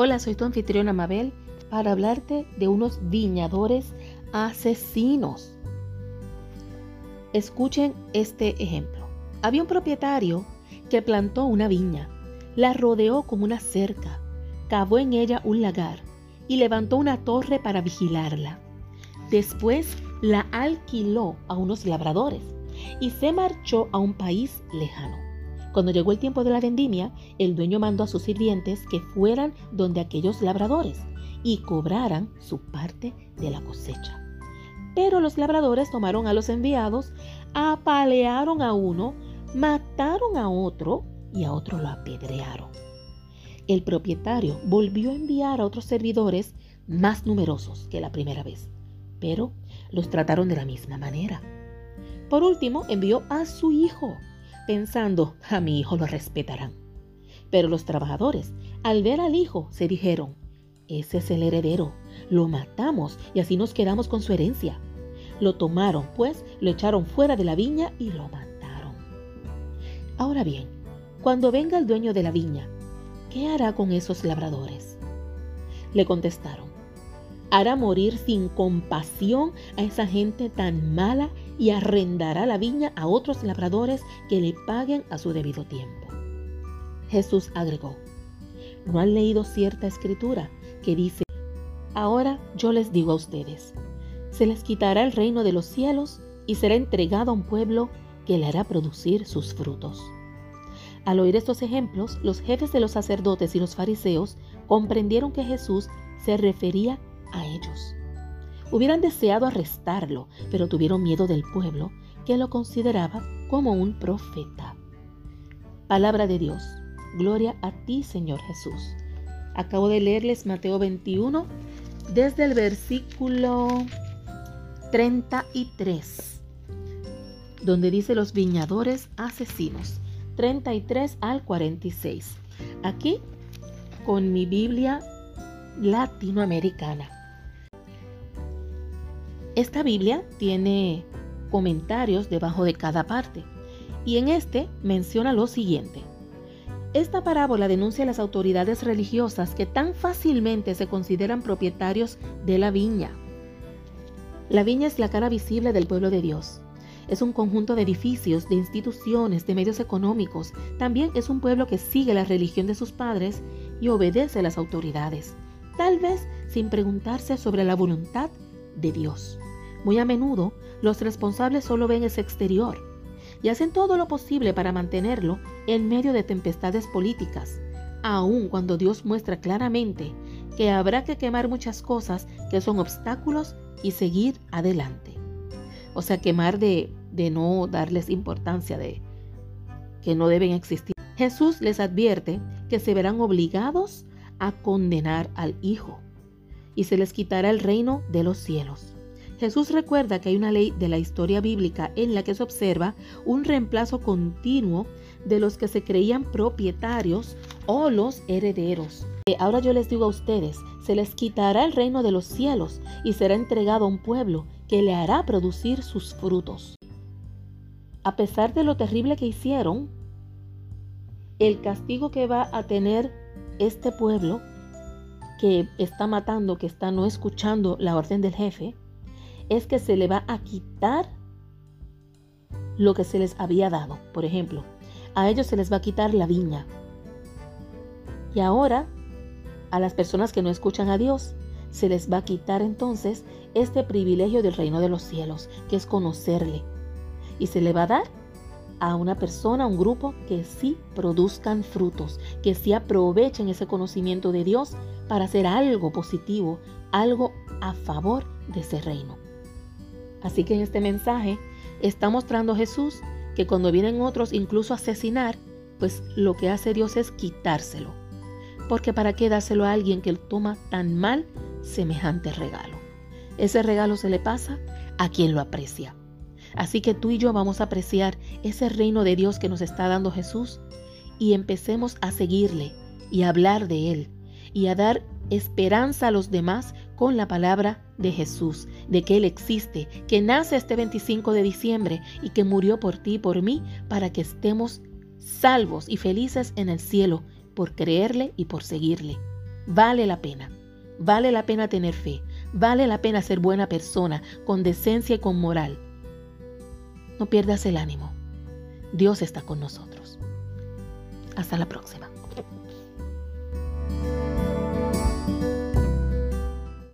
Hola, soy tu anfitriona Mabel para hablarte de unos viñadores asesinos. Escuchen este ejemplo. Había un propietario que plantó una viña, la rodeó con una cerca, cavó en ella un lagar y levantó una torre para vigilarla. Después la alquiló a unos labradores y se marchó a un país lejano. Cuando llegó el tiempo de la vendimia, el dueño mandó a sus sirvientes que fueran donde aquellos labradores y cobraran su parte de la cosecha. Pero los labradores tomaron a los enviados, apalearon a uno, mataron a otro y a otro lo apedrearon. El propietario volvió a enviar a otros servidores más numerosos que la primera vez, pero los trataron de la misma manera. Por último, envió a su hijo, pensando, a mi hijo lo respetarán. Pero los trabajadores, al ver al hijo, se dijeron, ese es el heredero, lo matamos y así nos quedamos con su herencia. Lo tomaron, pues, lo echaron fuera de la viña y lo mataron. Ahora bien, cuando venga el dueño de la viña, ¿qué hará con esos labradores? Le contestaron, hará morir sin compasión a esa gente tan mala y arrendará la viña a otros labradores que le paguen a su debido tiempo. Jesús agregó, ¿no han leído cierta escritura que dice, ahora yo les digo a ustedes, se les quitará el reino de los cielos y será entregado a un pueblo que le hará producir sus frutos? Al oír estos ejemplos, los jefes de los sacerdotes y los fariseos comprendieron que Jesús se refería a ellos. Hubieran deseado arrestarlo, pero tuvieron miedo del pueblo, que lo consideraba como un profeta. Palabra de Dios. Gloria a ti, Señor Jesús. Acabo de leerles Mateo 21 desde el versículo 33, donde dice los viñadores asesinos. 33 al 46. Aquí con mi Biblia latinoamericana. Esta Biblia tiene comentarios debajo de cada parte y en este menciona lo siguiente. Esta parábola denuncia a las autoridades religiosas que tan fácilmente se consideran propietarios de la viña. La viña es la cara visible del pueblo de Dios. Es un conjunto de edificios, de instituciones, de medios económicos. También es un pueblo que sigue la religión de sus padres y obedece a las autoridades, tal vez sin preguntarse sobre la voluntad de Dios. Muy a menudo, los responsables solo ven ese exterior y hacen todo lo posible para mantenerlo en medio de tempestades políticas, aun cuando Dios muestra claramente que habrá que quemar muchas cosas que son obstáculos y seguir adelante. O sea, quemar de de no darles importancia, de que no deben existir. Jesús les advierte que se verán obligados a condenar al Hijo y se les quitará el reino de los cielos. Jesús recuerda que hay una ley de la historia bíblica en la que se observa un reemplazo continuo de los que se creían propietarios o los herederos. Ahora yo les digo a ustedes, se les quitará el reino de los cielos y será entregado a un pueblo que le hará producir sus frutos a pesar de lo terrible que hicieron, el castigo que va a tener este pueblo que está matando, que está no escuchando la orden del jefe, es que se le va a quitar lo que se les había dado. Por ejemplo, a ellos se les va a quitar la viña. Y ahora, a las personas que no escuchan a Dios, se les va a quitar entonces este privilegio del reino de los cielos, que es conocerle, y se le va a dar a una persona, a un grupo que sí produzcan frutos, que sí aprovechen ese conocimiento de Dios para hacer algo positivo, algo a favor de ese reino. Así que en este mensaje está mostrando Jesús que cuando vienen otros incluso a asesinar, pues lo que hace Dios es quitárselo. Porque para qué dárselo a alguien que toma tan mal semejante regalo. Ese regalo se le pasa a quien lo aprecia. Así que tú y yo vamos a apreciar ese reino de Dios que nos está dando Jesús y empecemos a seguirle y a hablar de Él y a dar esperanza a los demás con la palabra de Jesús, de que Él existe, que nace este 25 de diciembre y que murió por ti y por mí para que estemos salvos y felices en el cielo por creerle y por seguirle. Vale la pena. Vale la pena tener fe. Vale la pena ser buena persona, con decencia y con moral. No pierdas el ánimo. Dios está con nosotros. Hasta la próxima.